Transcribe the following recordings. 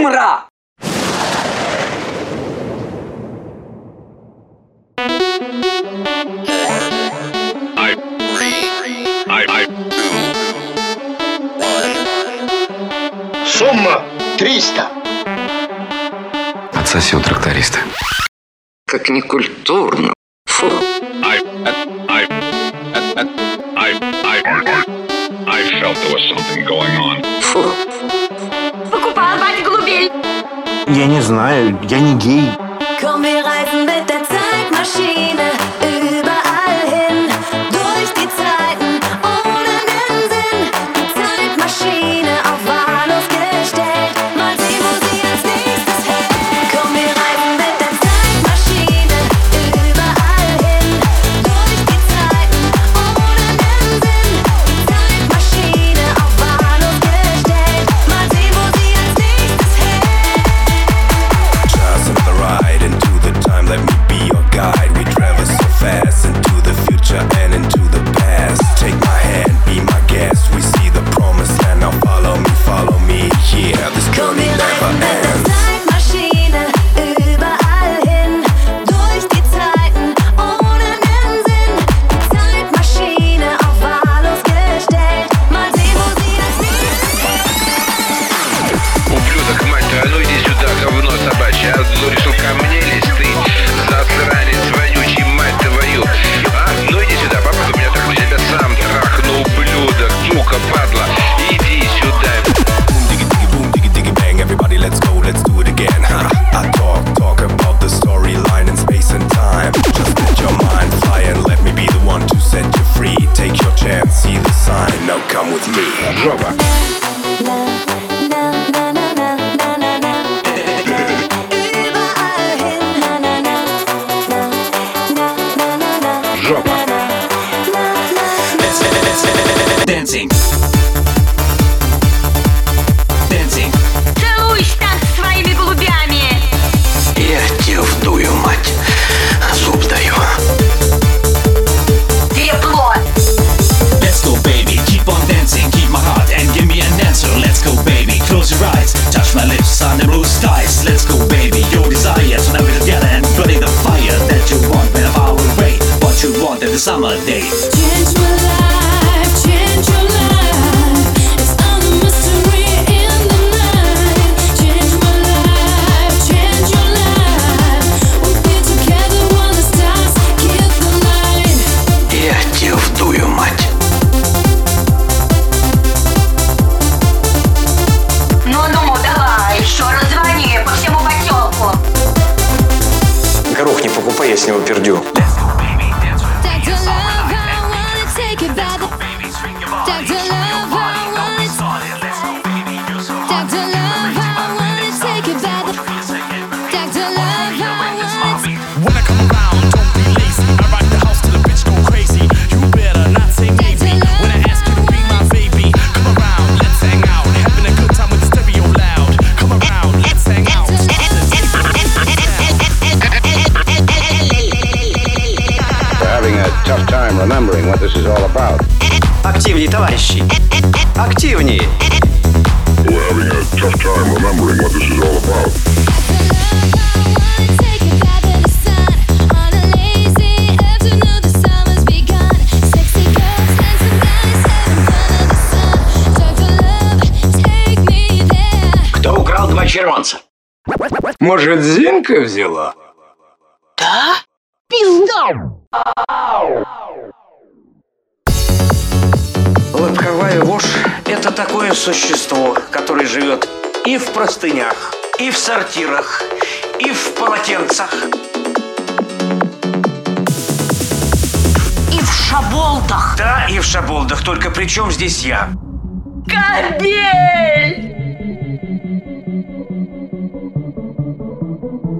Имра! Сумма 300. Отсоси у тракториста. Как некультурно. Фу. I, I, I, I, I, I, I felt there was something going on. Я не знаю, я не гей. Komm, wir reisen mit der Zeitmaschine über Dancing. Touch my lips on the blue skies Let's go baby, your desire. So now we're together and burning the fire That you want when I our way. What you want in the summer day Пердю. what this is all about. Активнее, товарищи! Активнее! We're having a tough time remembering what this is all about. червонца. Может, Зинка взяла? Да? Пизда! Лобковая вошь – это такое существо, которое живет и в простынях, и в сортирах, и в полотенцах, и в шаболдах. Да, и в шаболдах, только при чем здесь я? Кобель!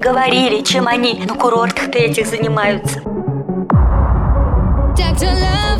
Говорили, чем они на курортах-то этих занимаются. Dr.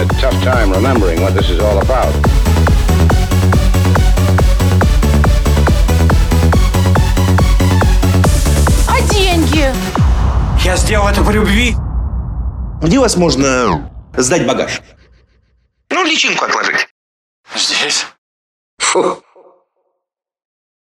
a tough time remembering what this is all about. А деньги? Я сделал это по любви. Где вас можно сдать багаж? Ну, личинку отложить. Здесь. Фу,